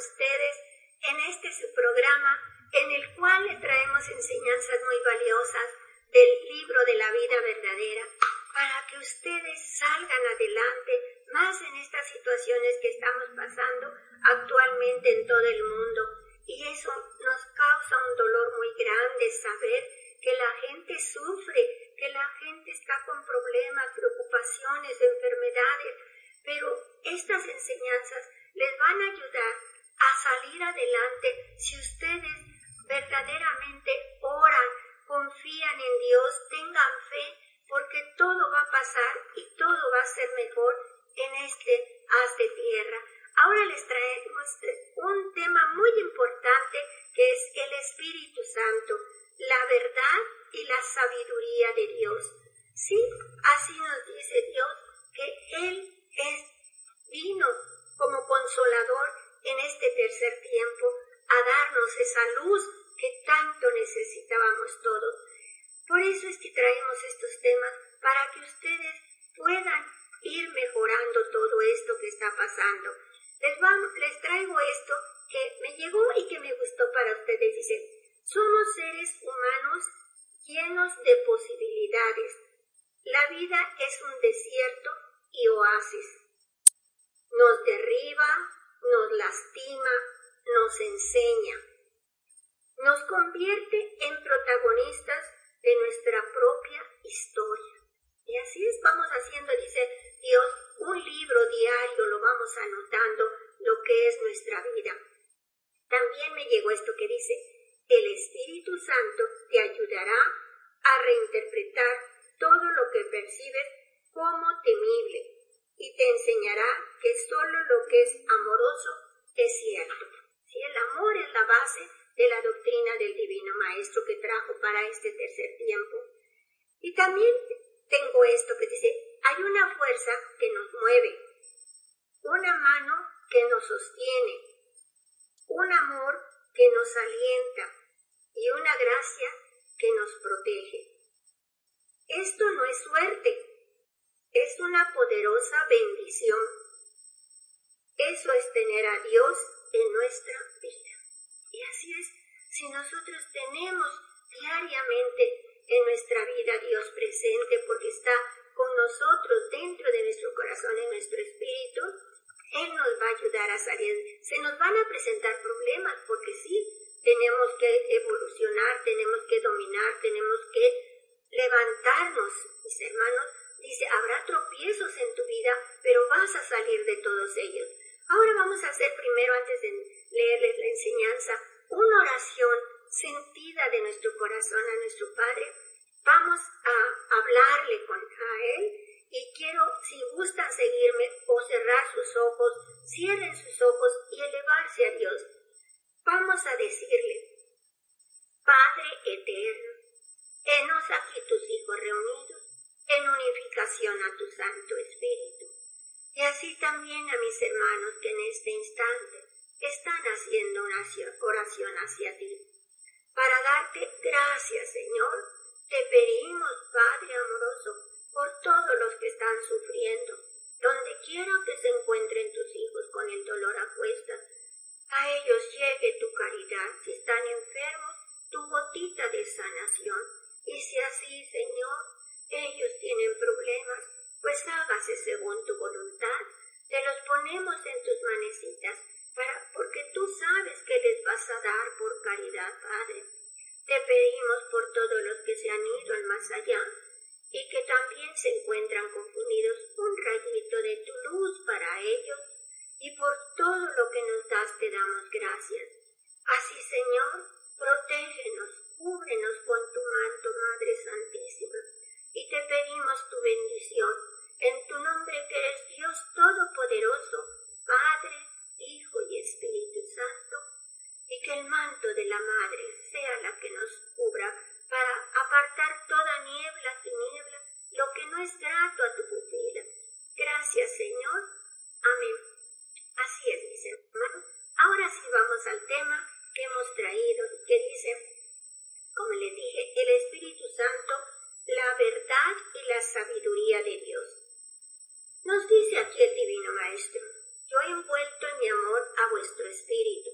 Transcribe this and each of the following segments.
Ustedes en este su programa en el cual le traemos enseñanzas muy valiosas del libro de la vida verdadera para que ustedes salgan adelante más en estas situaciones que estamos pasando actualmente en todo el mundo. Y eso nos causa un dolor muy grande saber que la gente sufre, que la gente está con problemas, preocupaciones, enfermedades, pero estas enseñanzas les van a ayudar a salir adelante si ustedes verdaderamente oran, confían en Dios, tengan fe, porque todo va a pasar y todo va a ser mejor en este haz de tierra. Ahora les traemos un tema muy importante que es el Espíritu Santo, la verdad y la sabiduría de Dios. Sí, así nos dice Dios que Él vino como consolador en este tercer tiempo a darnos esa luz que tanto necesitábamos todos. Por eso es que traemos estos temas para que ustedes puedan ir mejorando todo esto que está pasando. Les, vamos, les traigo esto que me llegó y que me gustó para ustedes. Dice, somos seres humanos llenos de posibilidades. La vida es un desierto y oasis. Nos derriba, nos lastima, nos enseña, nos convierte en protagonistas de nuestra propia historia. Y así es, vamos haciendo, dice Dios, un libro diario, lo vamos anotando, lo que es nuestra vida. También me llegó esto que dice, el Espíritu Santo te ayudará a reinterpretar todo lo que percibes como temible y te enseñará que solo lo que es amoroso es cierto. Si el amor es la base de la doctrina del Divino Maestro que trajo para este tercer tiempo. Y también tengo esto que dice, hay una fuerza que nos mueve, una mano que nos sostiene, un amor que nos alienta y una gracia que nos protege. Esto no es suerte, es una poderosa bendición. Eso es tener a Dios en nuestra vida. Y así es, si nosotros tenemos diariamente en nuestra vida Dios presente porque está con nosotros dentro de nuestro corazón, en nuestro espíritu, Él nos va a ayudar a salir. Se nos van a presentar problemas porque sí, tenemos que evolucionar, tenemos que dominar, tenemos que levantarnos, mis hermanos, Dice, habrá tropiezos en tu vida, pero vas a salir de todos ellos. Ahora vamos a hacer primero, antes de leerles la enseñanza, una oración sentida de nuestro corazón a nuestro Padre. Vamos a hablarle con, a Él y quiero, si gustan seguirme o cerrar sus ojos, cierren sus ojos y elevarse a Dios. Vamos a decirle, Padre eterno, henos aquí tus hijos reunidos en unificación a tu Santo Espíritu. Y así también a mis hermanos que en este instante están haciendo una oración hacia ti. Para darte gracias, Señor, te pedimos, Padre amoroso, por todos los que están sufriendo, donde quiera que se encuentren tus hijos con el dolor a cuestas, a ellos llegue tu caridad. Si están enfermos, tu gotita de sanación. Y si así, Señor, ellos tienen problemas, pues hágase según tu voluntad. Te los ponemos en tus manecitas, para, porque tú sabes que les vas a dar por caridad, Padre. Te pedimos por todos los que se han ido al más allá y que también se encuentran confundidos un rayito de tu luz para ellos y por todo lo que nos das te damos gracias. Así, Señor, protégenos, cúbrenos con tu manto, Madre Santísima y te pedimos tu bendición en tu nombre que eres Dios Todopoderoso, Padre, Hijo y Espíritu Santo, y que el manto de la Madre sea la que nos cubra para apartar toda niebla, tiniebla, lo que no es grato a tu pupila. Gracias, Señor. Amén. Así es, mis hermanos. Ahora sí vamos al tema que hemos traído, que dice, como les dije, el Espíritu Santo, la verdad y la sabiduría de Dios. Nos dice aquí el Divino Maestro, yo he envuelto en mi amor a vuestro espíritu.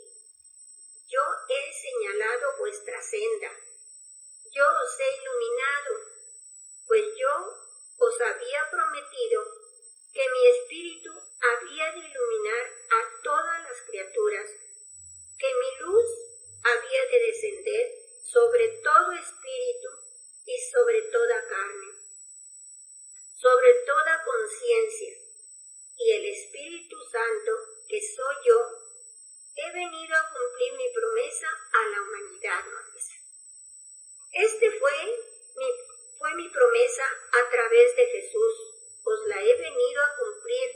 Yo he señalado vuestra senda. Yo os he iluminado, pues yo os había prometido que mi espíritu había de iluminar a todas las criaturas, que mi luz había de descender sobre todo espíritu y sobre toda carne sobre toda conciencia, y el Espíritu Santo, que soy yo, he venido a cumplir mi promesa a la humanidad, nos. Este fue mi, fue mi promesa a través de Jesús, os la he venido a cumplir,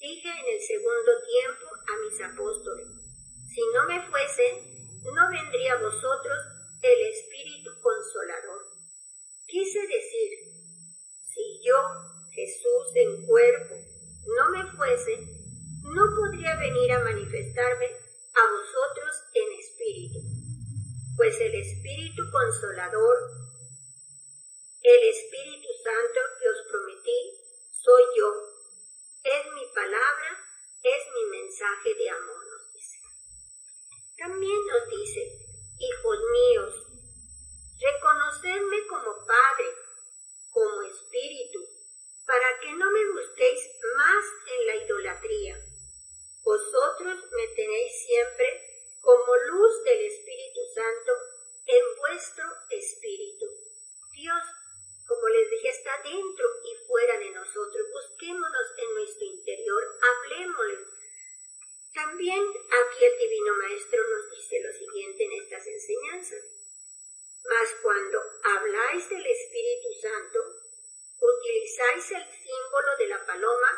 dije en el segundo tiempo a mis apóstoles. Si no me fuese, no vendría a vosotros el Espíritu Consolador. Quise decir, si yo, Jesús en cuerpo, no me fuese, no podría venir a manifestarme a vosotros en espíritu, pues el Espíritu Consolador, el Espíritu Santo que os prometí, soy yo. Es mi palabra, es mi mensaje de amor, nos dice. También nos dice, hijos míos, reconocedme como Padre como espíritu, para que no me gustéis más en la idolatría. Vosotros me tenéis siempre como luz del Espíritu Santo en vuestro espíritu. Dios, como les dije, está dentro y fuera de nosotros. Busquémonos en nuestro interior, hablemosle. También aquí el Divino Maestro nos dice lo siguiente en estas enseñanzas. Mas cuando habláis del Espíritu Santo, utilizáis el símbolo de la paloma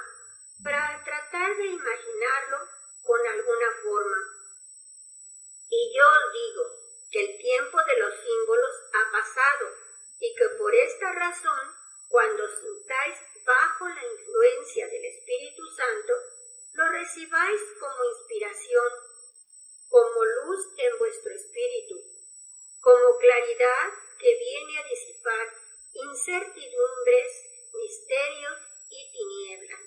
para tratar de imaginarlo con alguna forma. Y yo os digo que el tiempo de los símbolos ha pasado y que por esta razón, cuando sintáis bajo la influencia del Espíritu Santo, lo recibáis como inspiración, como luz en vuestro espíritu como claridad que viene a disipar incertidumbres, misterios y tinieblas,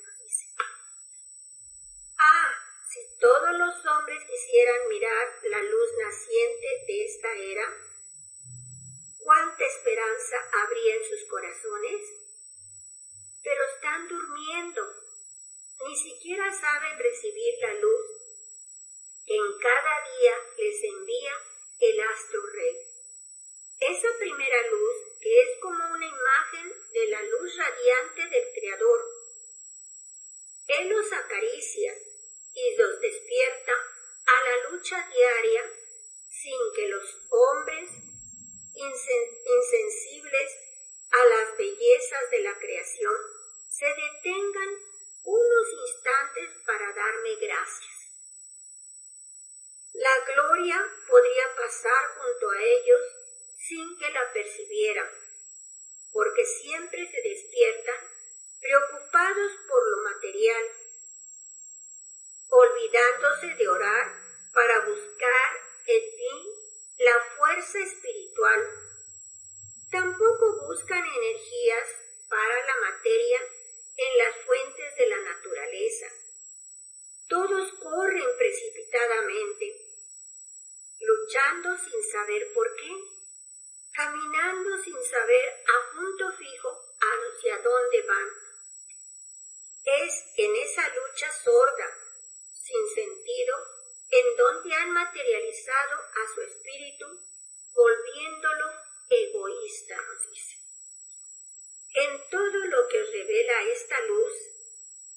Ah, si todos los hombres quisieran mirar la luz naciente de esta era, ¿cuánta esperanza habría en sus corazones? Pero están durmiendo, ni siquiera saben recibir la luz que en cada día les envía el astro rey. Esa primera luz, es como una imagen de la luz radiante del Creador, Él los acaricia y los despierta a la lucha diaria sin que los hombres insensibles a las bellezas de la creación se detengan unos instantes para darme gracias. La gloria podría pasar junto a ellos sin que la percibieran, porque siempre se despiertan preocupados por lo material, olvidándose de orar para buscar en ti la fuerza espiritual. Tampoco buscan energías para la materia en las fuentes de la naturaleza. Todos corren precipitadamente luchando sin saber por qué, caminando sin saber a punto fijo hacia dónde van. Es en esa lucha sorda, sin sentido, en donde han materializado a su espíritu, volviéndolo egoísta, nos dice. En todo lo que revela esta luz,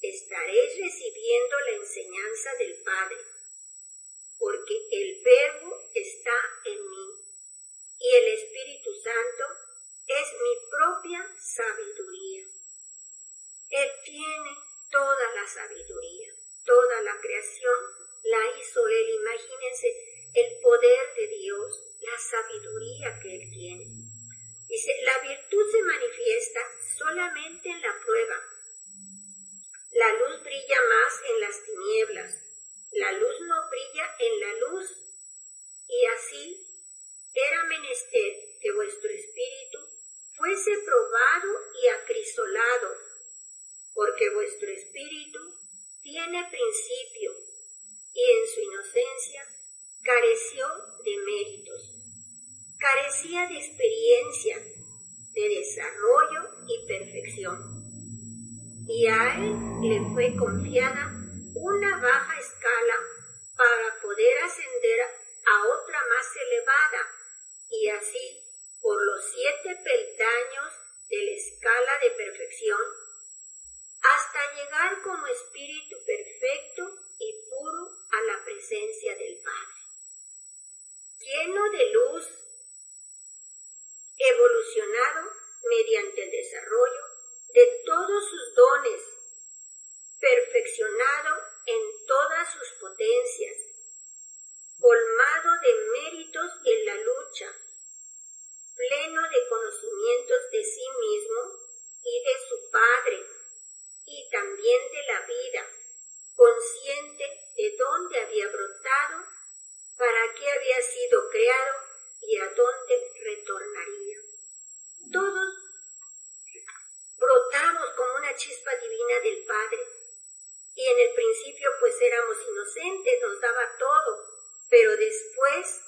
estaréis recibiendo la enseñanza del Padre porque el verbo está en mí y el Espíritu Santo es mi propia sabiduría. El sabiduría. Toda la creación la hizo Él. Imagínense el poder de Dios, la sabiduría que Él tiene. Dice, la virtud se manifiesta solamente en la prueba. La luz brilla más en las tinieblas. La luz no brilla en la luz. Y así era menester que vuestro espíritu fuese probado y acrisolado, porque vuestro espíritu tiene principio y en su inocencia careció de méritos, carecía de experiencia, de desarrollo y perfección. Y a él le fue confiada una baja escala para poder ascender a otra más elevada y así por los siete peldaños de la escala de perfección hasta llegar como espíritu perfecto y puro a la presencia del Padre. Lleno de luz, evolucionado mediante el desarrollo de todos sus dones, perfeccionado en todas sus potencias, colmado de méritos en la lucha, pleno de conocimientos de sí mismo y de su Padre, y también de la vida, consciente de dónde había brotado, para qué había sido creado y a dónde retornaría. Todos brotamos como una chispa divina del Padre, y en el principio pues éramos inocentes, nos daba todo, pero después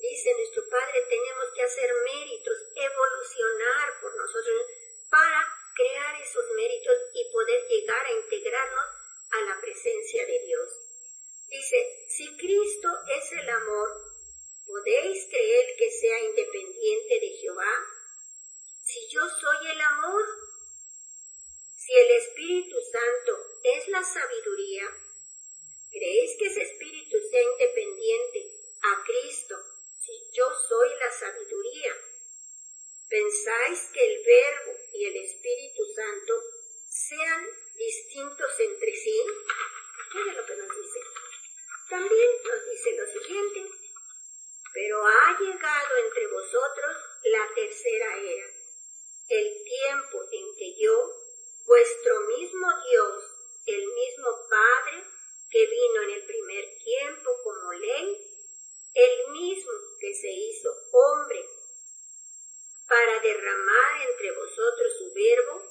Dice nuestro Padre, tenemos que hacer méritos, evolucionar por nosotros para crear esos méritos y poder llegar a integrarnos a la presencia de Dios. Dice, si Cristo es el amor, ¿podéis creer que sea independiente de Jehová? Si yo soy el amor, si el Espíritu Santo es la sabiduría, ¿creéis que ese Espíritu sea independiente a Cristo si yo soy la sabiduría. ¿Pensáis que el Verbo y el Espíritu Santo sean distintos entre sí? Mira lo que nos dice. También nos dice lo siguiente, pero ha llegado entre vosotros la tercera era, el tiempo en que yo, vuestro mismo Dios, el mismo Padre, que vino en el primer tiempo como ley, el mismo que se hizo hombre, para derramar entre vosotros su verbo,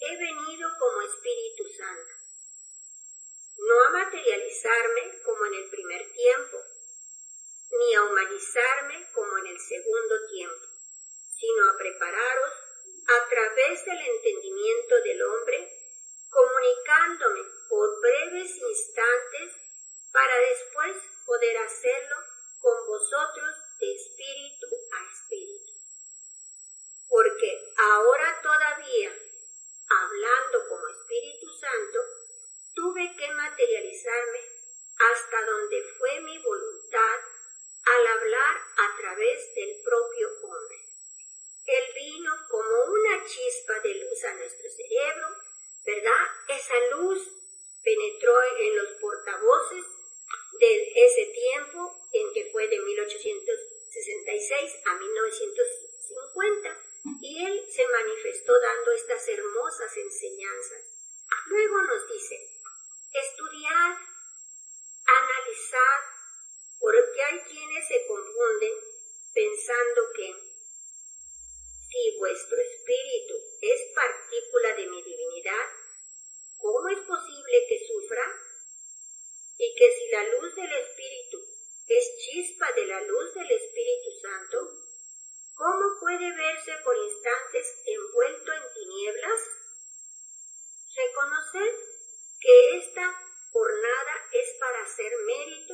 he venido como Espíritu Santo, no a materializarme como en el primer tiempo, ni a humanizarme como en el segundo tiempo, sino a prepararos a través del entendimiento del hombre, comunicándome por breves instantes para después poder hacerlo con vosotros de espíritu a espíritu. Porque ahora todavía, hablando como Espíritu Santo, tuve que materializarme hasta donde fue mi voluntad al hablar a través del propio hombre. Él vino como una chispa de luz a nuestro cerebro, ¿verdad? Esa luz penetró en los portavoces de ese tiempo en que fue de 1866 a 1950, y él se manifestó dando estas hermosas enseñanzas. Luego nos dice, estudiad, analizad, porque hay quienes se confunden pensando que si vuestro espíritu es partícula de mi divinidad, ¿cómo es posible que sufra? Y que si la luz del espíritu es chispa de la luz del Espíritu Santo, ¿cómo puede verse por instantes envuelto en tinieblas? Reconocer que esta jornada es para hacer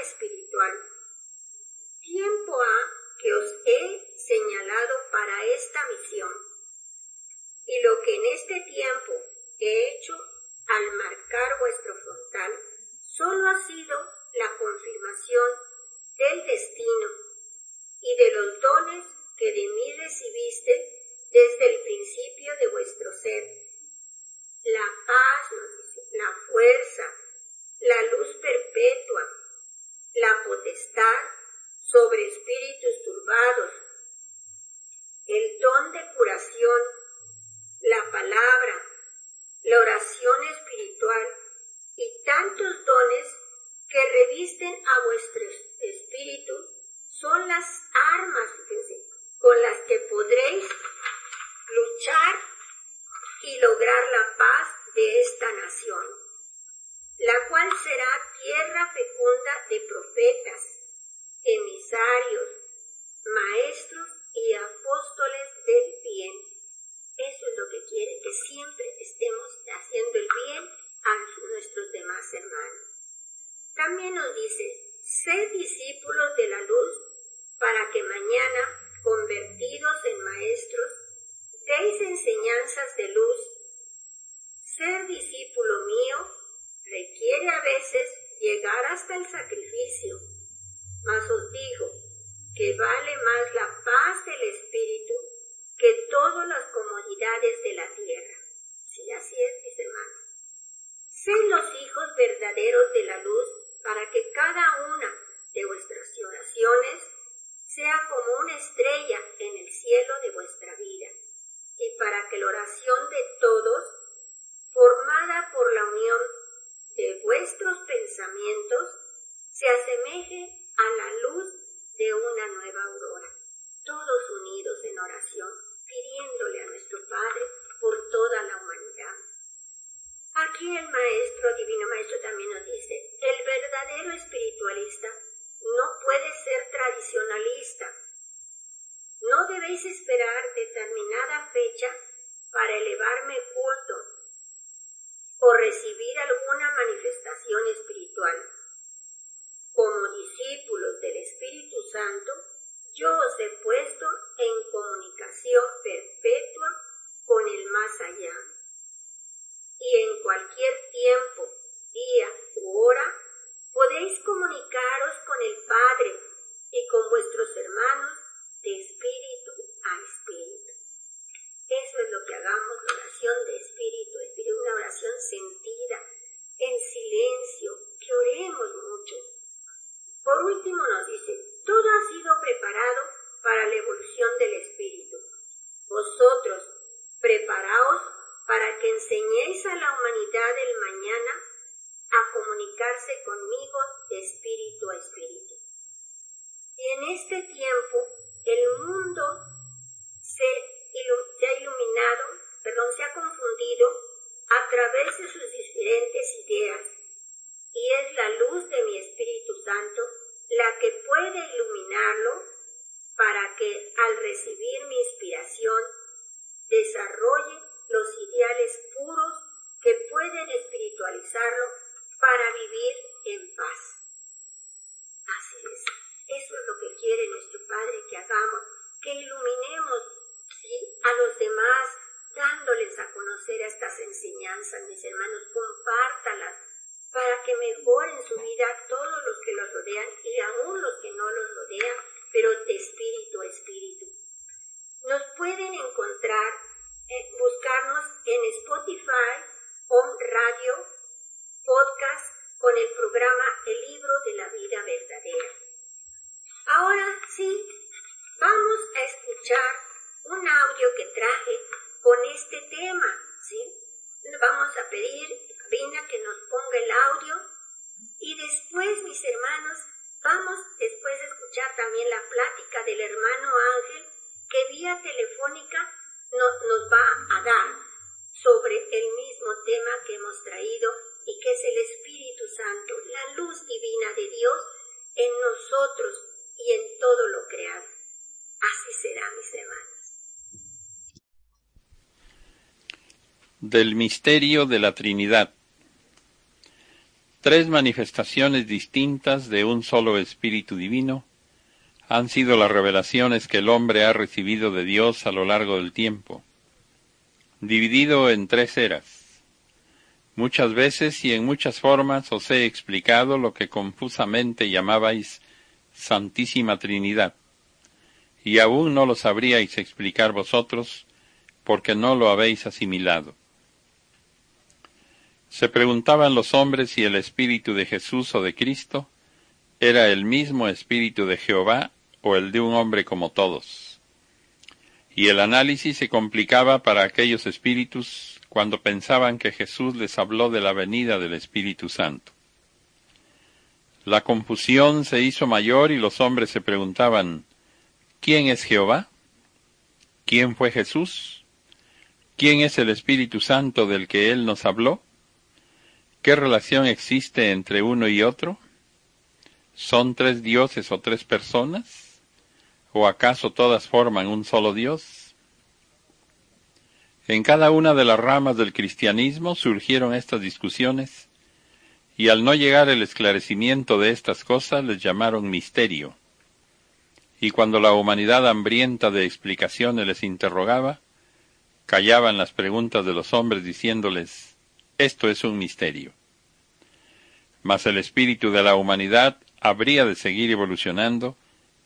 espiritual. Tiempo ha que os he señalado para esta misión. Y lo que en este tiempo he hecho al marcar vuestro frontal solo ha sido la confirmación del destino y de los dones que de mí recibiste desde el principio de vuestro ser. La paz, la fuerza, la luz perpetua, la potestad sobre espíritus turbados, el don de curación, la palabra, la oración espiritual y tantos dones que revisten a vuestro espíritu son las armas con las que podréis luchar y lograr la paz de esta nación, la cual será tierra fecunda de profetas, emisarios, maestros y apóstoles del bien. Eso es lo que quiere, que siempre estemos haciendo el bien a nuestros demás hermanos. También nos dice, sed discípulos de la luz para que mañana, convertidos en maestros, deis enseñanzas de luz. Ser discípulo mío requiere a veces llegar hasta el sacrificio, mas os digo que vale más la paz del Espíritu que todas las comodidades de la tierra. Sí, así es, mis hermanos. Sed los hijos verdaderos de la luz para que cada una de vuestras oraciones sea como una estrella en el cielo de vuestra vida, y para que la oración de todos, formada por la unión de vuestros pensamientos se asemeje a la luz de una nueva aurora, todos unidos en oración, pidiéndole a nuestro Padre por toda la humanidad. Aquí el Maestro, Divino Maestro, también nos dice, el verdadero espiritualista no puede ser tradicionalista. No debéis esperar determinada fecha para elevarme culto o recibir alguna manifestación espiritual. Como discípulos del Espíritu Santo, yo os he puesto en comunicación perpetua con el más allá. Y en cualquier tiempo, día u hora, podéis comunicaros con el Padre y con vuestros hermanos de espíritu a espíritu. Eso es lo que hagamos, la oración de espíritu, espíritu, una oración sentida, en silencio, que oremos mucho. Por último nos dice, todo ha sido preparado para la evolución del espíritu. Vosotros, preparaos para que enseñéis a la humanidad del mañana a comunicarse conmigo de espíritu a espíritu. Y en este tiempo el mundo se, se ha iluminado, perdón, se ha confundido a través de sus diferentes ideas y es la luz de mi Espíritu Santo la que puede iluminarlo para que al recibir mi inspiración desarrolle los ideales puros que pueden espiritualizarlo para vivir en paz. Así es. Eso es lo que quiere nuestro Padre que hagamos, que iluminemos a los demás, dándoles a conocer estas enseñanzas, mis hermanos, compártalas para que mejoren su vida todos los que los rodean y aún los que no los rodean, pero de espíritu a espíritu. Nos pueden encontrar, eh, buscarnos en Spotify, Home Radio, podcast con el programa El libro de la vida verdadera. Ahora sí, vamos a escuchar un audio que traje con este tema, ¿sí? Vamos a pedir a Vina que nos ponga el audio y después, mis hermanos, vamos después de escuchar también la plática del hermano Ángel que vía telefónica nos va a dar sobre el mismo tema que hemos traído y que es el Espíritu Santo, la luz divina de Dios en nosotros y en todo lo creado. Así será, mis hermanos. Del misterio de la Trinidad. Tres manifestaciones distintas de un solo Espíritu Divino han sido las revelaciones que el hombre ha recibido de Dios a lo largo del tiempo, dividido en tres eras. Muchas veces y en muchas formas os he explicado lo que confusamente llamabais Santísima Trinidad, y aún no lo sabríais explicar vosotros porque no lo habéis asimilado. Se preguntaban los hombres si el Espíritu de Jesús o de Cristo era el mismo Espíritu de Jehová o el de un hombre como todos. Y el análisis se complicaba para aquellos espíritus cuando pensaban que Jesús les habló de la venida del Espíritu Santo. La confusión se hizo mayor y los hombres se preguntaban, ¿quién es Jehová? ¿Quién fue Jesús? ¿Quién es el Espíritu Santo del que Él nos habló? ¿Qué relación existe entre uno y otro? ¿Son tres dioses o tres personas? ¿O acaso todas forman un solo Dios? En cada una de las ramas del cristianismo surgieron estas discusiones y al no llegar el esclarecimiento de estas cosas les llamaron misterio. Y cuando la humanidad hambrienta de explicaciones les interrogaba, callaban las preguntas de los hombres diciéndoles, esto es un misterio. Mas el espíritu de la humanidad habría de seguir evolucionando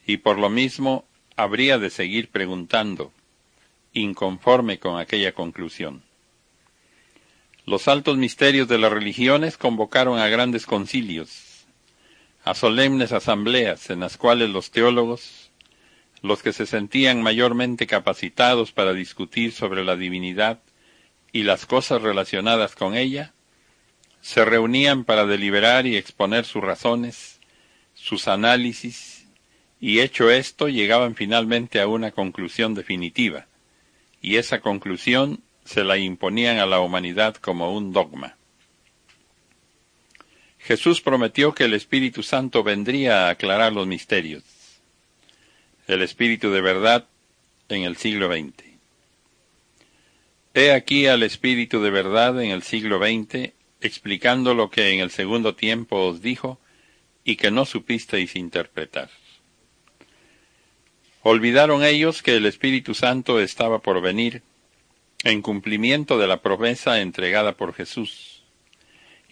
y por lo mismo habría de seguir preguntando, inconforme con aquella conclusión. Los altos misterios de las religiones convocaron a grandes concilios, a solemnes asambleas en las cuales los teólogos, los que se sentían mayormente capacitados para discutir sobre la divinidad y las cosas relacionadas con ella, se reunían para deliberar y exponer sus razones, sus análisis, y hecho esto llegaban finalmente a una conclusión definitiva, y esa conclusión se la imponían a la humanidad como un dogma. Jesús prometió que el Espíritu Santo vendría a aclarar los misterios. El Espíritu de verdad en el siglo XX. He aquí al Espíritu de verdad en el siglo XX explicando lo que en el segundo tiempo os dijo y que no supisteis interpretar. Olvidaron ellos que el Espíritu Santo estaba por venir en cumplimiento de la promesa entregada por Jesús,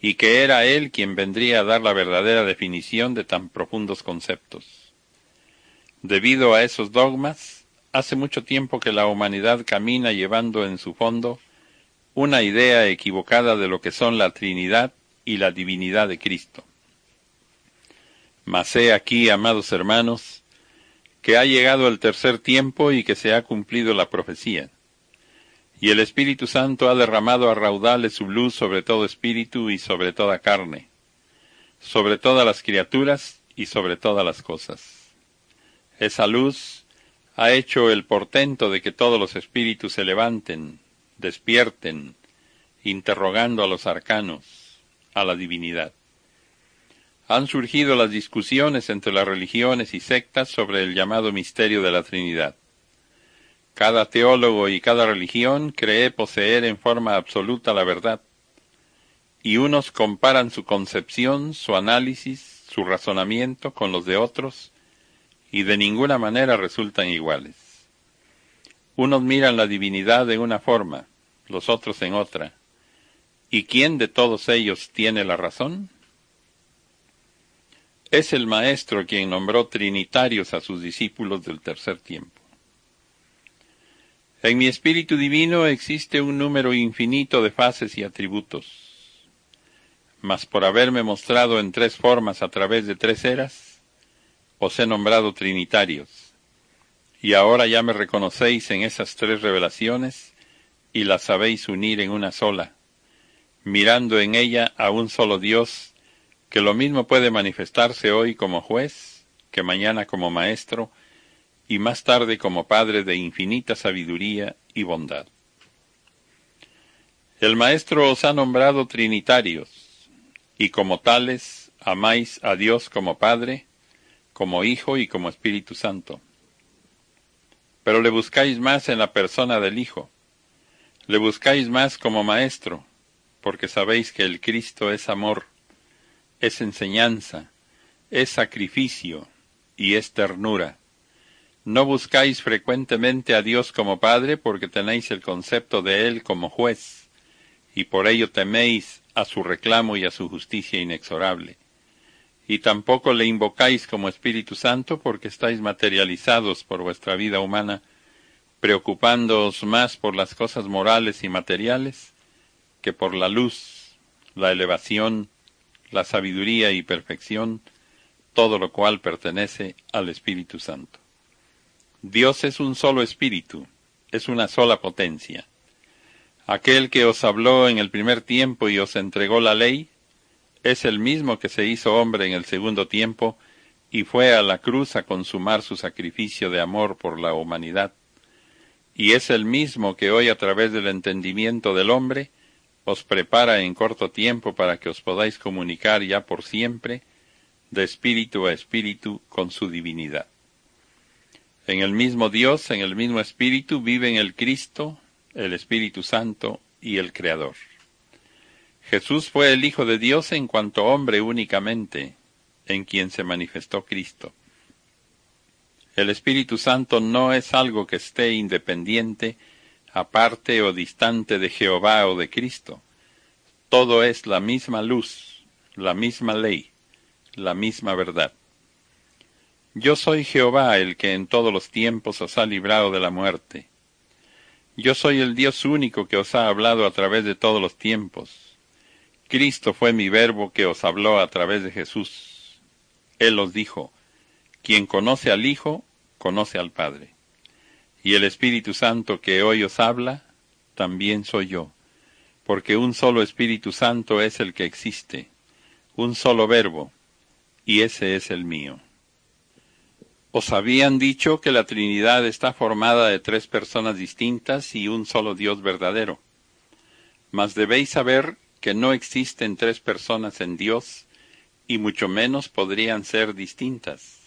y que era Él quien vendría a dar la verdadera definición de tan profundos conceptos. Debido a esos dogmas, hace mucho tiempo que la humanidad camina llevando en su fondo una idea equivocada de lo que son la Trinidad y la divinidad de Cristo. Mas he aquí, amados hermanos, que ha llegado el tercer tiempo y que se ha cumplido la profecía. Y el Espíritu Santo ha derramado a raudales su luz sobre todo espíritu y sobre toda carne, sobre todas las criaturas y sobre todas las cosas. Esa luz ha hecho el portento de que todos los espíritus se levanten, despierten, interrogando a los arcanos, a la divinidad. Han surgido las discusiones entre las religiones y sectas sobre el llamado misterio de la Trinidad. Cada teólogo y cada religión cree poseer en forma absoluta la verdad, y unos comparan su concepción, su análisis, su razonamiento con los de otros, y de ninguna manera resultan iguales. Unos miran la divinidad de una forma, los otros en otra. ¿Y quién de todos ellos tiene la razón? Es el Maestro quien nombró trinitarios a sus discípulos del tercer tiempo. En mi espíritu divino existe un número infinito de fases y atributos, mas por haberme mostrado en tres formas a través de tres eras, os he nombrado trinitarios, y ahora ya me reconocéis en esas tres revelaciones y las sabéis unir en una sola, mirando en ella a un solo Dios, que lo mismo puede manifestarse hoy como juez, que mañana como maestro, y más tarde como Padre de infinita sabiduría y bondad. El Maestro os ha nombrado trinitarios, y como tales amáis a Dios como Padre, como Hijo y como Espíritu Santo. Pero le buscáis más en la persona del Hijo, le buscáis más como Maestro, porque sabéis que el Cristo es amor, es enseñanza, es sacrificio y es ternura no buscáis frecuentemente a Dios como Padre porque tenéis el concepto de Él como juez, y por ello teméis a su reclamo y a su justicia inexorable. Y tampoco le invocáis como Espíritu Santo porque estáis materializados por vuestra vida humana, preocupándoos más por las cosas morales y materiales que por la luz, la elevación, la sabiduría y perfección, todo lo cual pertenece al Espíritu Santo. Dios es un solo espíritu, es una sola potencia. Aquel que os habló en el primer tiempo y os entregó la ley, es el mismo que se hizo hombre en el segundo tiempo y fue a la cruz a consumar su sacrificio de amor por la humanidad. Y es el mismo que hoy a través del entendimiento del hombre os prepara en corto tiempo para que os podáis comunicar ya por siempre, de espíritu a espíritu, con su divinidad. En el mismo Dios, en el mismo Espíritu, viven el Cristo, el Espíritu Santo y el Creador. Jesús fue el Hijo de Dios en cuanto hombre únicamente, en quien se manifestó Cristo. El Espíritu Santo no es algo que esté independiente, aparte o distante de Jehová o de Cristo. Todo es la misma luz, la misma ley, la misma verdad. Yo soy Jehová el que en todos los tiempos os ha librado de la muerte. Yo soy el Dios único que os ha hablado a través de todos los tiempos. Cristo fue mi verbo que os habló a través de Jesús. Él os dijo, quien conoce al Hijo, conoce al Padre. Y el Espíritu Santo que hoy os habla, también soy yo, porque un solo Espíritu Santo es el que existe, un solo verbo, y ese es el mío. Os habían dicho que la Trinidad está formada de tres personas distintas y un solo Dios verdadero. Mas debéis saber que no existen tres personas en Dios, y mucho menos podrían ser distintas.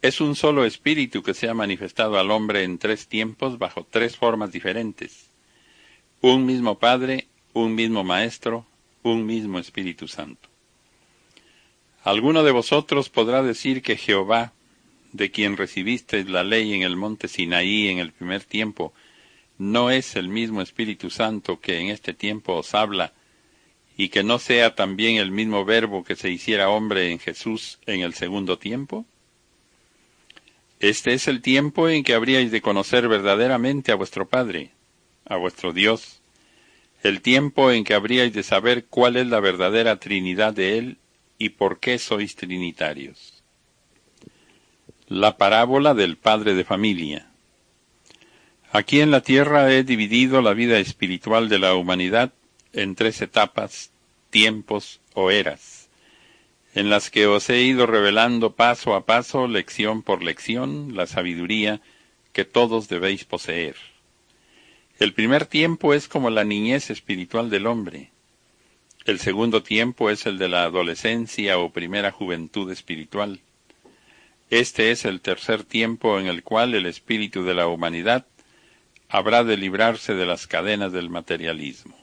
Es un solo espíritu que se ha manifestado al hombre en tres tiempos bajo tres formas diferentes. Un mismo Padre, un mismo Maestro, un mismo Espíritu Santo. Alguno de vosotros podrá decir que Jehová, de quien recibisteis la ley en el monte Sinaí en el primer tiempo, no es el mismo Espíritu Santo que en este tiempo os habla y que no sea también el mismo verbo que se hiciera hombre en Jesús en el segundo tiempo? Este es el tiempo en que habríais de conocer verdaderamente a vuestro Padre, a vuestro Dios, el tiempo en que habríais de saber cuál es la verdadera Trinidad de Él y por qué sois trinitarios. La parábola del Padre de Familia. Aquí en la tierra he dividido la vida espiritual de la humanidad en tres etapas, tiempos o eras, en las que os he ido revelando paso a paso, lección por lección, la sabiduría que todos debéis poseer. El primer tiempo es como la niñez espiritual del hombre. El segundo tiempo es el de la adolescencia o primera juventud espiritual. Este es el tercer tiempo en el cual el espíritu de la humanidad habrá de librarse de las cadenas del materialismo.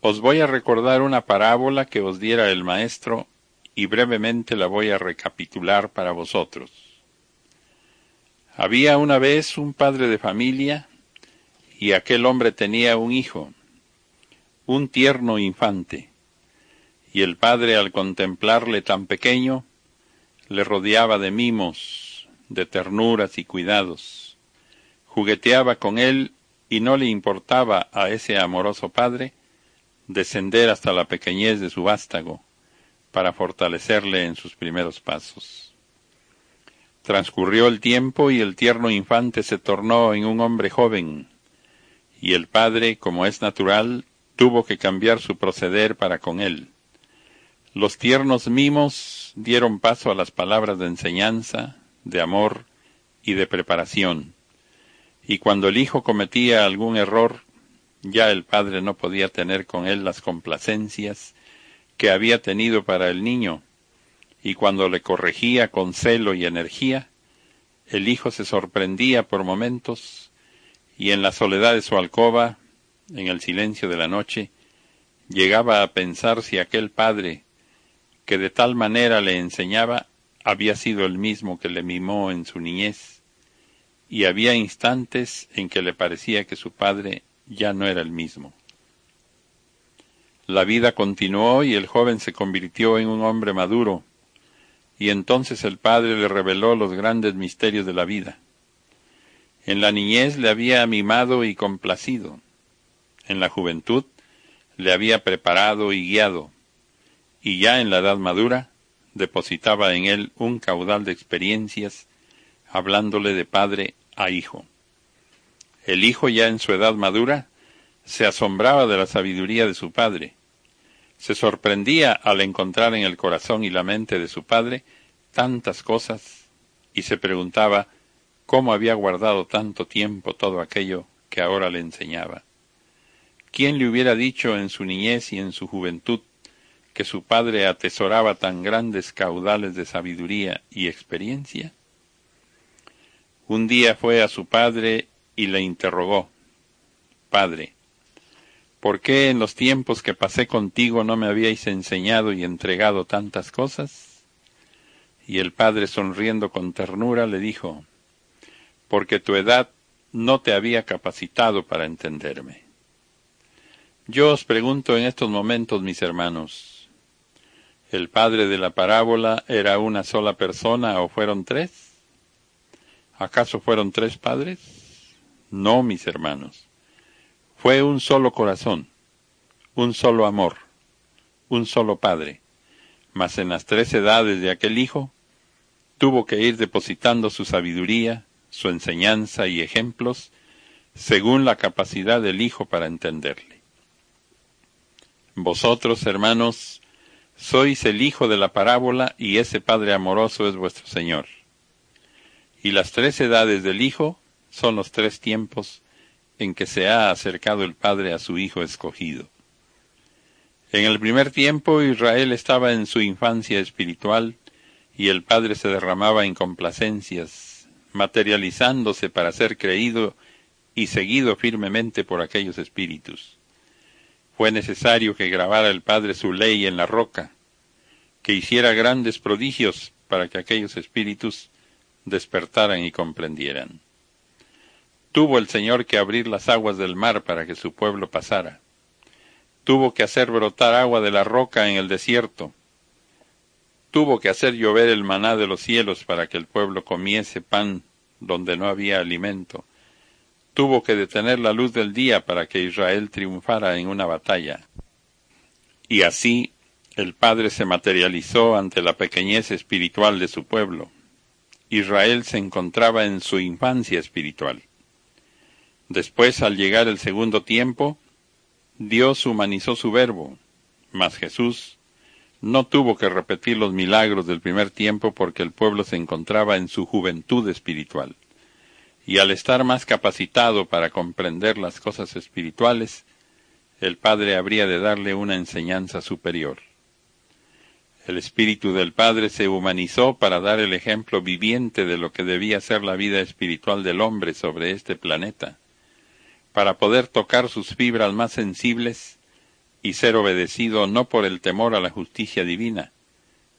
Os voy a recordar una parábola que os diera el Maestro y brevemente la voy a recapitular para vosotros. Había una vez un padre de familia y aquel hombre tenía un hijo, un tierno infante, y el padre al contemplarle tan pequeño le rodeaba de mimos, de ternuras y cuidados, jugueteaba con él y no le importaba a ese amoroso padre descender hasta la pequeñez de su vástago para fortalecerle en sus primeros pasos. Transcurrió el tiempo y el tierno infante se tornó en un hombre joven, y el padre, como es natural, tuvo que cambiar su proceder para con él. Los tiernos mimos dieron paso a las palabras de enseñanza, de amor y de preparación, y cuando el hijo cometía algún error, ya el padre no podía tener con él las complacencias que había tenido para el niño, y cuando le corregía con celo y energía, el hijo se sorprendía por momentos, y en la soledad de su alcoba, en el silencio de la noche, llegaba a pensar si aquel padre, que de tal manera le enseñaba, había sido el mismo que le mimó en su niñez, y había instantes en que le parecía que su padre ya no era el mismo. La vida continuó y el joven se convirtió en un hombre maduro, y entonces el padre le reveló los grandes misterios de la vida. En la niñez le había mimado y complacido, en la juventud le había preparado y guiado, y ya en la edad madura depositaba en él un caudal de experiencias, hablándole de padre a hijo. El hijo ya en su edad madura se asombraba de la sabiduría de su padre. Se sorprendía al encontrar en el corazón y la mente de su padre tantas cosas y se preguntaba cómo había guardado tanto tiempo todo aquello que ahora le enseñaba. ¿Quién le hubiera dicho en su niñez y en su juventud que su padre atesoraba tan grandes caudales de sabiduría y experiencia? Un día fue a su padre y le interrogó, Padre, ¿por qué en los tiempos que pasé contigo no me habíais enseñado y entregado tantas cosas? Y el padre sonriendo con ternura le dijo, porque tu edad no te había capacitado para entenderme. Yo os pregunto en estos momentos, mis hermanos, ¿el padre de la parábola era una sola persona o fueron tres? ¿Acaso fueron tres padres? No, mis hermanos. Fue un solo corazón, un solo amor, un solo Padre. Mas en las tres edades de aquel Hijo, tuvo que ir depositando su sabiduría, su enseñanza y ejemplos, según la capacidad del Hijo para entenderle. Vosotros, hermanos, sois el Hijo de la parábola y ese Padre amoroso es vuestro Señor. Y las tres edades del Hijo son los tres tiempos en que se ha acercado el Padre a su Hijo escogido. En el primer tiempo Israel estaba en su infancia espiritual y el Padre se derramaba en complacencias, materializándose para ser creído y seguido firmemente por aquellos espíritus. Fue necesario que grabara el Padre su ley en la roca, que hiciera grandes prodigios para que aquellos espíritus despertaran y comprendieran. Tuvo el Señor que abrir las aguas del mar para que su pueblo pasara. tuvo que hacer brotar agua de la roca en el desierto, tuvo que hacer llover el maná de los cielos para que el pueblo comiese pan donde no había alimento, tuvo que detener la luz del día para que Israel triunfara en una batalla. Y así el Padre se materializó ante la pequeñez espiritual de su pueblo. Israel se encontraba en su infancia espiritual. Después, al llegar el segundo tiempo, Dios humanizó su verbo, mas Jesús no tuvo que repetir los milagros del primer tiempo porque el pueblo se encontraba en su juventud espiritual. Y al estar más capacitado para comprender las cosas espirituales, el Padre habría de darle una enseñanza superior. El Espíritu del Padre se humanizó para dar el ejemplo viviente de lo que debía ser la vida espiritual del hombre sobre este planeta, para poder tocar sus fibras más sensibles y ser obedecido no por el temor a la justicia divina,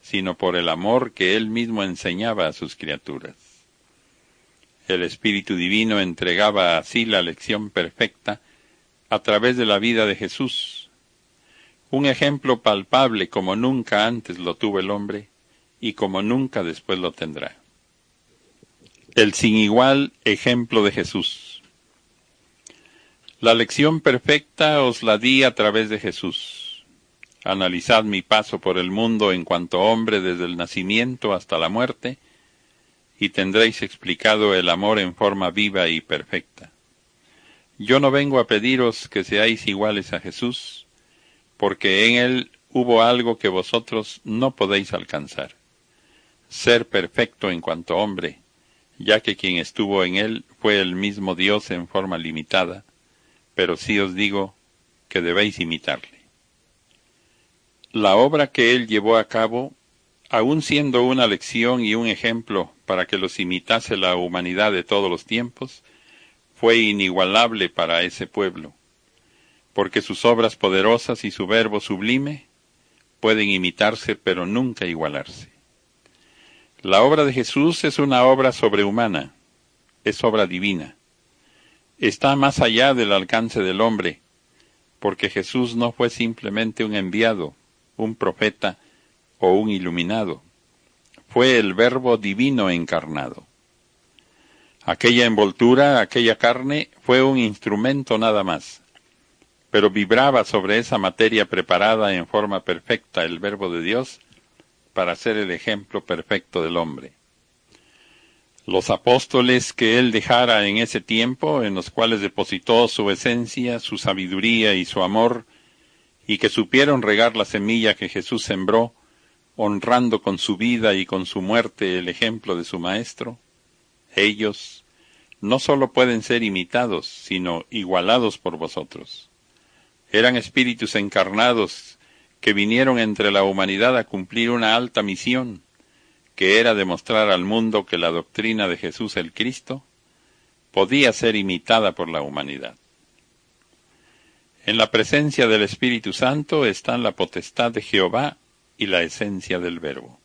sino por el amor que él mismo enseñaba a sus criaturas. El Espíritu Divino entregaba así la lección perfecta a través de la vida de Jesús, un ejemplo palpable como nunca antes lo tuvo el hombre y como nunca después lo tendrá. El sin igual ejemplo de Jesús. La lección perfecta os la di a través de Jesús. Analizad mi paso por el mundo en cuanto hombre desde el nacimiento hasta la muerte, y tendréis explicado el amor en forma viva y perfecta. Yo no vengo a pediros que seáis iguales a Jesús, porque en él hubo algo que vosotros no podéis alcanzar. Ser perfecto en cuanto hombre, ya que quien estuvo en él fue el mismo Dios en forma limitada, pero sí os digo que debéis imitarle. La obra que él llevó a cabo, aun siendo una lección y un ejemplo para que los imitase la humanidad de todos los tiempos, fue inigualable para ese pueblo, porque sus obras poderosas y su verbo sublime pueden imitarse pero nunca igualarse. La obra de Jesús es una obra sobrehumana, es obra divina. Está más allá del alcance del hombre, porque Jesús no fue simplemente un enviado, un profeta o un iluminado, fue el verbo divino encarnado. Aquella envoltura, aquella carne, fue un instrumento nada más, pero vibraba sobre esa materia preparada en forma perfecta el Verbo de Dios para ser el ejemplo perfecto del hombre. Los apóstoles que él dejara en ese tiempo, en los cuales depositó su esencia, su sabiduría y su amor, y que supieron regar la semilla que Jesús sembró, honrando con su vida y con su muerte el ejemplo de su Maestro, ellos no sólo pueden ser imitados, sino igualados por vosotros. Eran espíritus encarnados que vinieron entre la humanidad a cumplir una alta misión, que era demostrar al mundo que la doctrina de Jesús el Cristo podía ser imitada por la humanidad. En la presencia del Espíritu Santo están la potestad de Jehová y la esencia del Verbo.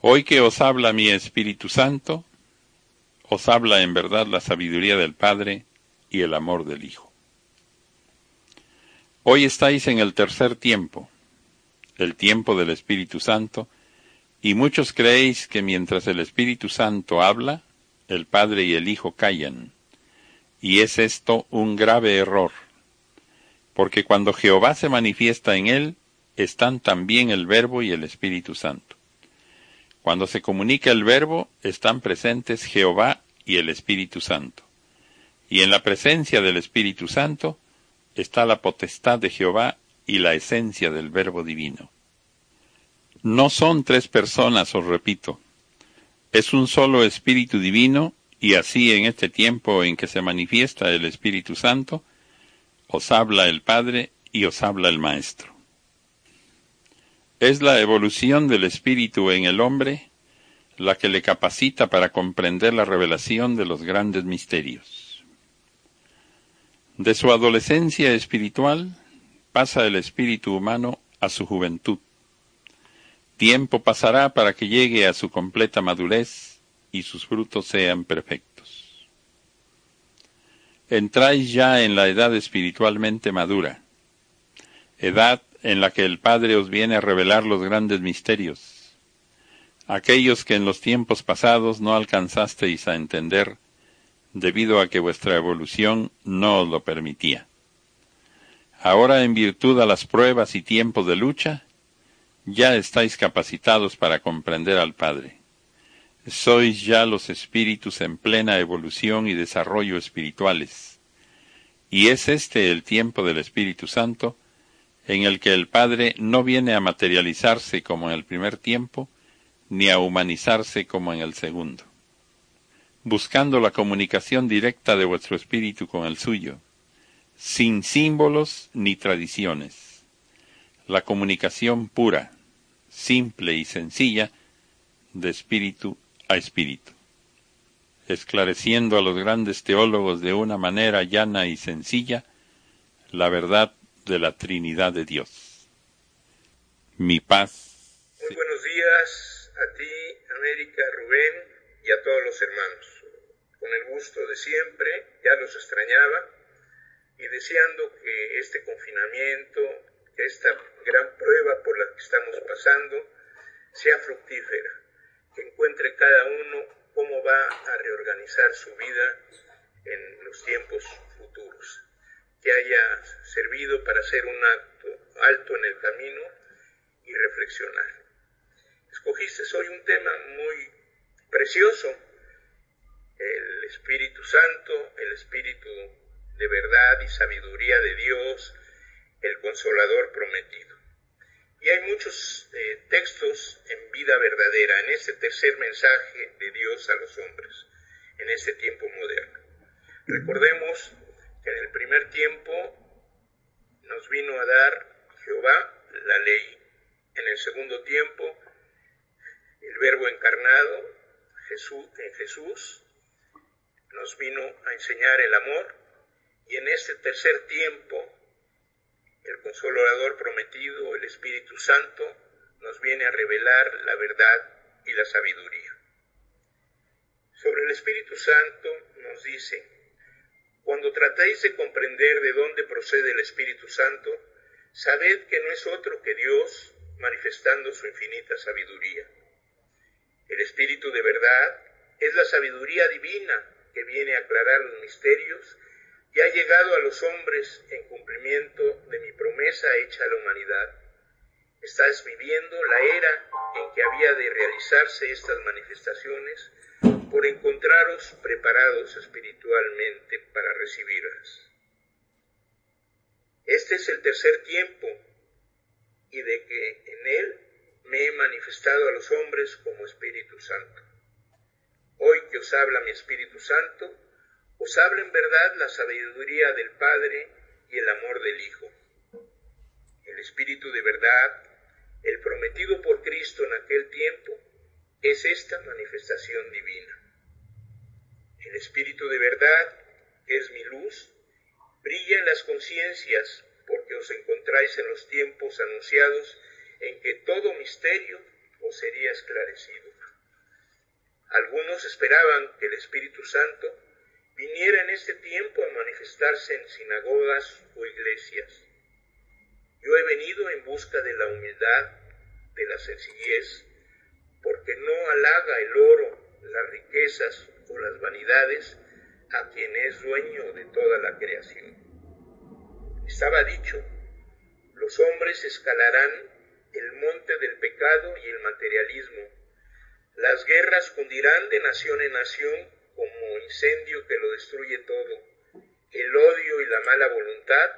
Hoy que os habla mi Espíritu Santo, os habla en verdad la sabiduría del Padre y el amor del Hijo. Hoy estáis en el tercer tiempo, el tiempo del Espíritu Santo, y muchos creéis que mientras el Espíritu Santo habla, el Padre y el Hijo callan. Y es esto un grave error, porque cuando Jehová se manifiesta en él, están también el Verbo y el Espíritu Santo. Cuando se comunica el verbo, están presentes Jehová y el Espíritu Santo. Y en la presencia del Espíritu Santo está la potestad de Jehová y la esencia del verbo divino. No son tres personas, os repito. Es un solo Espíritu divino y así en este tiempo en que se manifiesta el Espíritu Santo, os habla el Padre y os habla el Maestro es la evolución del espíritu en el hombre la que le capacita para comprender la revelación de los grandes misterios. De su adolescencia espiritual pasa el espíritu humano a su juventud. Tiempo pasará para que llegue a su completa madurez y sus frutos sean perfectos. Entráis ya en la edad espiritualmente madura edad en la que el Padre os viene a revelar los grandes misterios, aquellos que en los tiempos pasados no alcanzasteis a entender, debido a que vuestra evolución no os lo permitía. Ahora, en virtud a las pruebas y tiempos de lucha, ya estáis capacitados para comprender al Padre. Sois ya los espíritus en plena evolución y desarrollo espirituales. Y es este el tiempo del Espíritu Santo, en el que el Padre no viene a materializarse como en el primer tiempo, ni a humanizarse como en el segundo buscando la comunicación directa de vuestro espíritu con el suyo, sin símbolos ni tradiciones. La comunicación pura, simple y sencilla de espíritu a espíritu, esclareciendo a los grandes teólogos de una manera llana y sencilla la verdad de la Trinidad de Dios. Mi paz. Muy buenos días a ti, América, Rubén y a todos los hermanos con el gusto de siempre, ya los extrañaba, y deseando que este confinamiento, que esta gran prueba por la que estamos pasando, sea fructífera, que encuentre cada uno cómo va a reorganizar su vida en los tiempos futuros, que haya servido para hacer un acto alto en el camino y reflexionar. Escogiste hoy un tema muy precioso, el Espíritu Santo, el Espíritu de verdad y sabiduría de Dios, el Consolador prometido. Y hay muchos eh, textos en vida verdadera, en este tercer mensaje de Dios a los hombres, en este tiempo moderno. Recordemos que en el primer tiempo nos vino a dar Jehová la ley, en el segundo tiempo el Verbo encarnado Jesús, en Jesús, nos vino a enseñar el amor y en este tercer tiempo el consolador prometido, el Espíritu Santo, nos viene a revelar la verdad y la sabiduría. Sobre el Espíritu Santo nos dice, cuando tratéis de comprender de dónde procede el Espíritu Santo, sabed que no es otro que Dios manifestando su infinita sabiduría. El Espíritu de verdad es la sabiduría divina que viene a aclarar los misterios y ha llegado a los hombres en cumplimiento de mi promesa hecha a la humanidad. Estás viviendo la era en que había de realizarse estas manifestaciones por encontraros preparados espiritualmente para recibirlas. Este es el tercer tiempo y de que en él me he manifestado a los hombres como Espíritu Santo. Hoy que os habla mi Espíritu Santo, os habla en verdad la sabiduría del Padre y el amor del Hijo. El Espíritu de verdad, el prometido por Cristo en aquel tiempo, es esta manifestación divina. El Espíritu de verdad, que es mi luz, brilla en las conciencias porque os encontráis en los tiempos anunciados en que todo misterio os sería esclarecido. Algunos esperaban que el Espíritu Santo viniera en este tiempo a manifestarse en sinagogas o iglesias. Yo he venido en busca de la humildad, de la sencillez, porque no halaga el oro, las riquezas o las vanidades a quien es dueño de toda la creación. Estaba dicho, los hombres escalarán el monte del pecado y el materialismo las guerras cundirán de nación en nación como incendio que lo destruye todo. El odio y la mala voluntad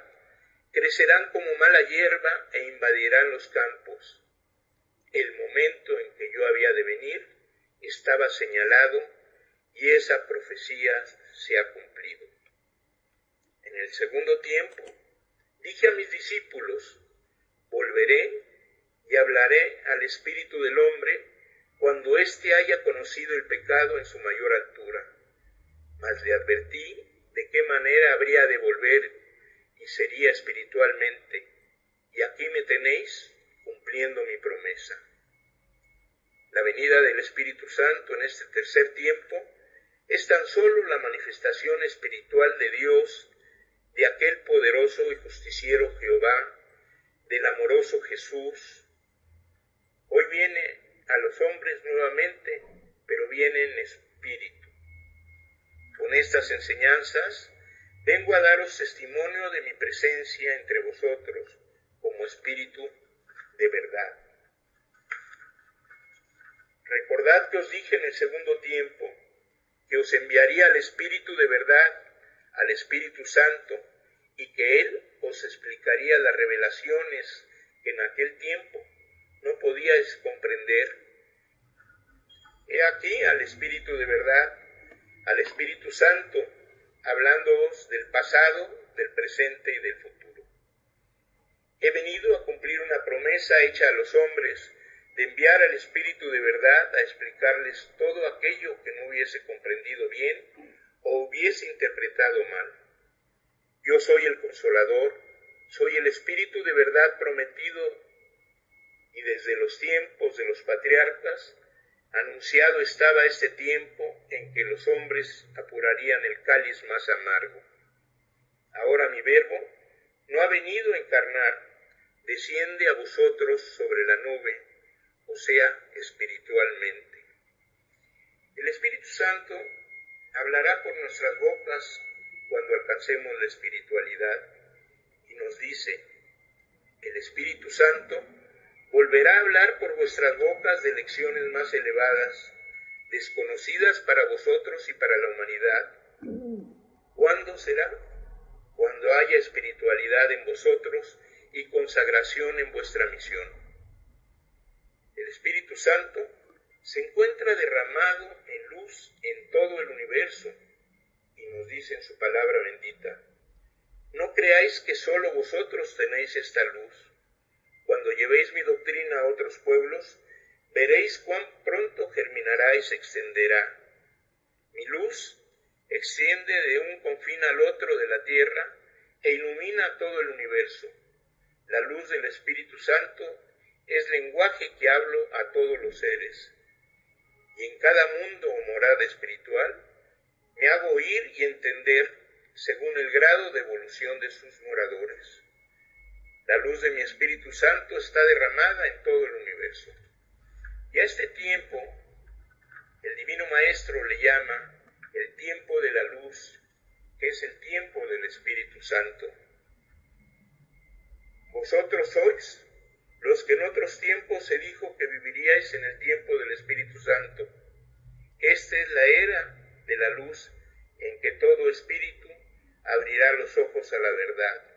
crecerán como mala hierba e invadirán los campos. El momento en que yo había de venir estaba señalado y esa profecía se ha cumplido. En el segundo tiempo dije a mis discípulos, volveré y hablaré al espíritu del hombre cuando éste haya conocido el pecado en su mayor altura. Mas le advertí de qué manera habría de volver y sería espiritualmente, y aquí me tenéis cumpliendo mi promesa. La venida del Espíritu Santo en este tercer tiempo es tan solo la manifestación espiritual de Dios, de aquel poderoso y justiciero Jehová, del amoroso Jesús. Hoy viene a los hombres nuevamente, pero viene en espíritu. Con estas enseñanzas vengo a daros testimonio de mi presencia entre vosotros como espíritu de verdad. Recordad que os dije en el segundo tiempo que os enviaría al Espíritu de verdad, al Espíritu Santo, y que Él os explicaría las revelaciones que en aquel tiempo no podíais comprender. He aquí al Espíritu de verdad, al Espíritu Santo, hablándoos del pasado, del presente y del futuro. He venido a cumplir una promesa hecha a los hombres, de enviar al Espíritu de verdad a explicarles todo aquello que no hubiese comprendido bien o hubiese interpretado mal. Yo soy el consolador, soy el Espíritu de verdad prometido y desde los tiempos de los patriarcas anunciado estaba este tiempo en que los hombres apurarían el cáliz más amargo. Ahora mi verbo no ha venido a encarnar, desciende a vosotros sobre la nube o sea, espiritualmente. El Espíritu Santo hablará por nuestras bocas cuando alcancemos la espiritualidad y nos dice, el Espíritu Santo volverá a hablar por vuestras bocas de lecciones más elevadas, desconocidas para vosotros y para la humanidad. ¿Cuándo será? Cuando haya espiritualidad en vosotros y consagración en vuestra misión el Espíritu Santo se encuentra derramado en luz en todo el universo y nos dice en su palabra bendita, no creáis que solo vosotros tenéis esta luz. Cuando llevéis mi doctrina a otros pueblos, veréis cuán pronto germinará y se extenderá. Mi luz extiende de un confín al otro de la tierra e ilumina todo el universo. La luz del Espíritu Santo es lenguaje que hablo a todos los seres. Y en cada mundo o morada espiritual me hago oír y entender según el grado de evolución de sus moradores. La luz de mi Espíritu Santo está derramada en todo el universo. Y a este tiempo, el Divino Maestro le llama el tiempo de la luz, que es el tiempo del Espíritu Santo. Vosotros sois los que en otros tiempos se dijo que viviríais en el tiempo del Espíritu Santo. Esta es la era de la luz en que todo espíritu abrirá los ojos a la verdad.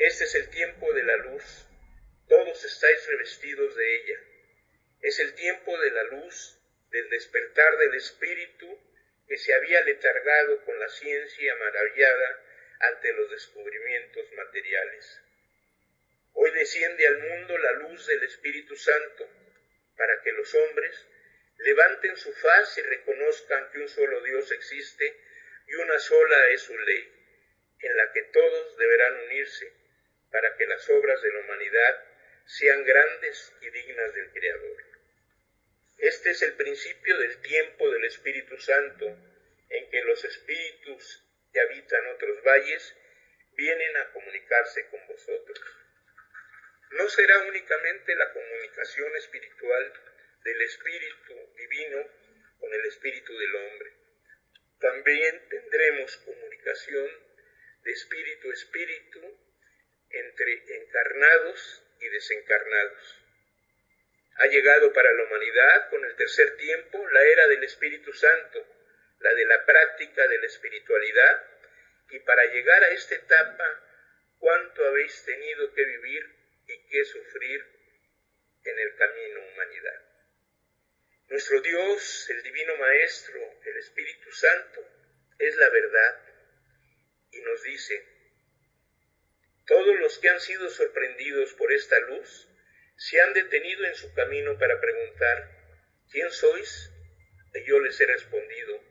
Este es el tiempo de la luz, todos estáis revestidos de ella. Es el tiempo de la luz, del despertar del espíritu que se había letargado con la ciencia maravillada ante los descubrimientos materiales. Hoy desciende al mundo la luz del Espíritu Santo para que los hombres levanten su faz y reconozcan que un solo Dios existe y una sola es su ley, en la que todos deberán unirse para que las obras de la humanidad sean grandes y dignas del Creador. Este es el principio del tiempo del Espíritu Santo, en que los espíritus que habitan otros valles vienen a comunicarse con vosotros no será únicamente la comunicación espiritual del Espíritu Divino con el Espíritu del hombre. También tendremos comunicación de espíritu a espíritu entre encarnados y desencarnados. Ha llegado para la humanidad con el tercer tiempo la era del Espíritu Santo, la de la práctica de la espiritualidad, y para llegar a esta etapa, ¿cuánto habéis tenido que vivir y qué sufrir en el camino humanidad. Nuestro Dios, el Divino Maestro, el Espíritu Santo, es la verdad y nos dice, todos los que han sido sorprendidos por esta luz se han detenido en su camino para preguntar, ¿quién sois? Y yo les he respondido,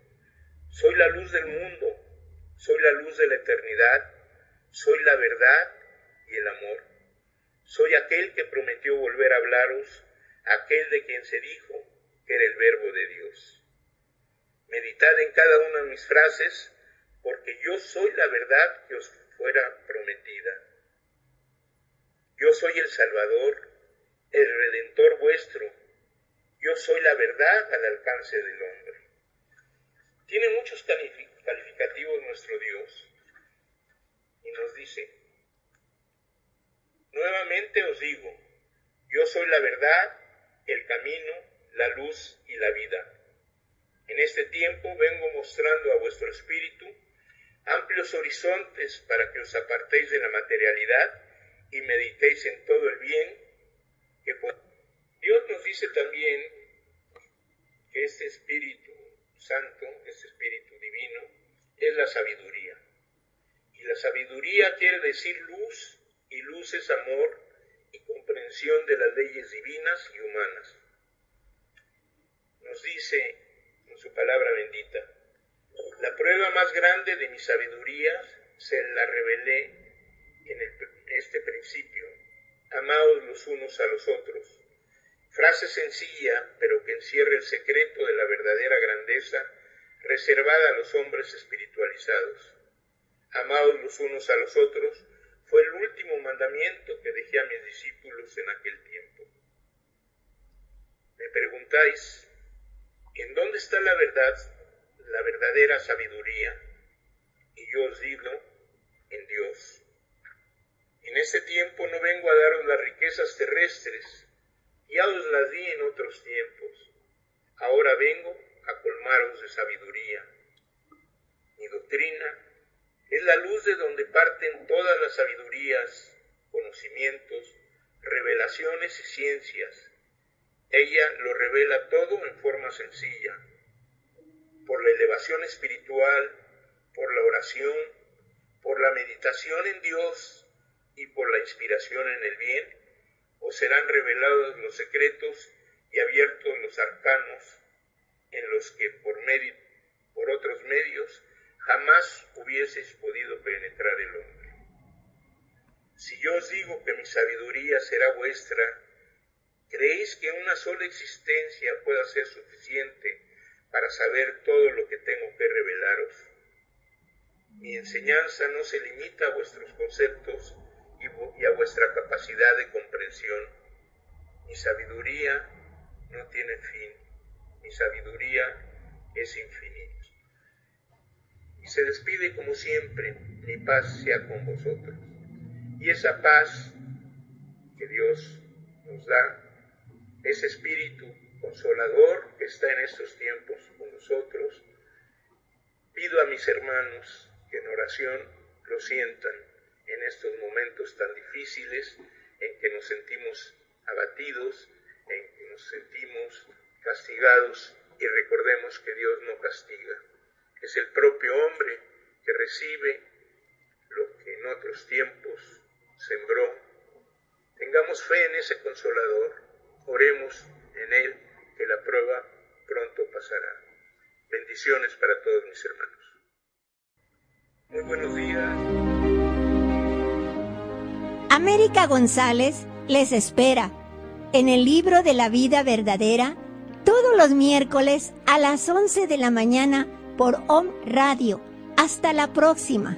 soy la luz del mundo, soy la luz de la eternidad, soy la verdad y el amor. Soy aquel que prometió volver a hablaros, aquel de quien se dijo que era el verbo de Dios. Meditad en cada una de mis frases, porque yo soy la verdad que os fuera prometida. Yo soy el Salvador, el Redentor vuestro. Yo soy la verdad al alcance del hombre. Tiene muchos calificativos nuestro Dios. Y nos dice, nuevamente os digo, yo soy la verdad, el camino, la luz y la vida. En este tiempo vengo mostrando a vuestro espíritu amplios horizontes para que os apartéis de la materialidad y meditéis en todo el bien que Dios nos dice también que este Espíritu Santo, este Espíritu Divino, es la sabiduría. Y la sabiduría quiere decir luz, y luz es amor y comprensión de las leyes divinas y humanas. Nos dice en su palabra bendita, la prueba más grande de mi sabiduría se la revelé en, este principio. Amaos los unos a los otros. Frase sencilla, pero que encierra el secreto de la verdadera grandeza reservada a los hombres espiritualizados. Amaos los unos a los otros fue el último mandamiento que dejé a mis discípulos en aquel tiempo. Me preguntáis, ¿en dónde está la verdad, la verdadera sabiduría? Y yo os digo, en Dios. En este tiempo no vengo a daros las riquezas terrestres, ya os las di en otros tiempos. Ahora vengo a colmaros de sabiduría. Mi doctrina es la luz de donde parten todas las sabidurías, conocimientos, revelaciones y ciencias. Ella lo revela todo en forma sencilla. Por la elevación espiritual, por la oración, por la meditación en Dios y por la inspiración en el bien, os serán revelados los secretos y abiertos los arcanos en los que por, medio, por otros medios jamás hubieseis podido penetrar el hombre. Si yo os digo que mi sabiduría será vuestra, ¿creéis que una sola existencia pueda ser suficiente para saber todo lo que tengo que revelaros? Mi enseñanza no se limita a vuestros conceptos y a vuestra capacidad de comprensión. Mi sabiduría no tiene fin, mi sabiduría es infinita se despide como siempre, mi paz sea con vosotros. Y esa paz que Dios nos da, ese espíritu consolador que está en estos tiempos con nosotros, pido a mis hermanos que en oración lo sientan en estos momentos tan difíciles en que nos sentimos abatidos, en que nos sentimos castigados y recordemos que Dios no castiga es el propio hombre que recibe lo que en otros tiempos sembró. Tengamos fe en ese consolador, oremos en él, que la prueba pronto pasará. Bendiciones para todos mis hermanos. Muy buenos días. América González les espera en el libro de la vida verdadera todos los miércoles a las 11 de la mañana por OM Radio. Hasta la próxima.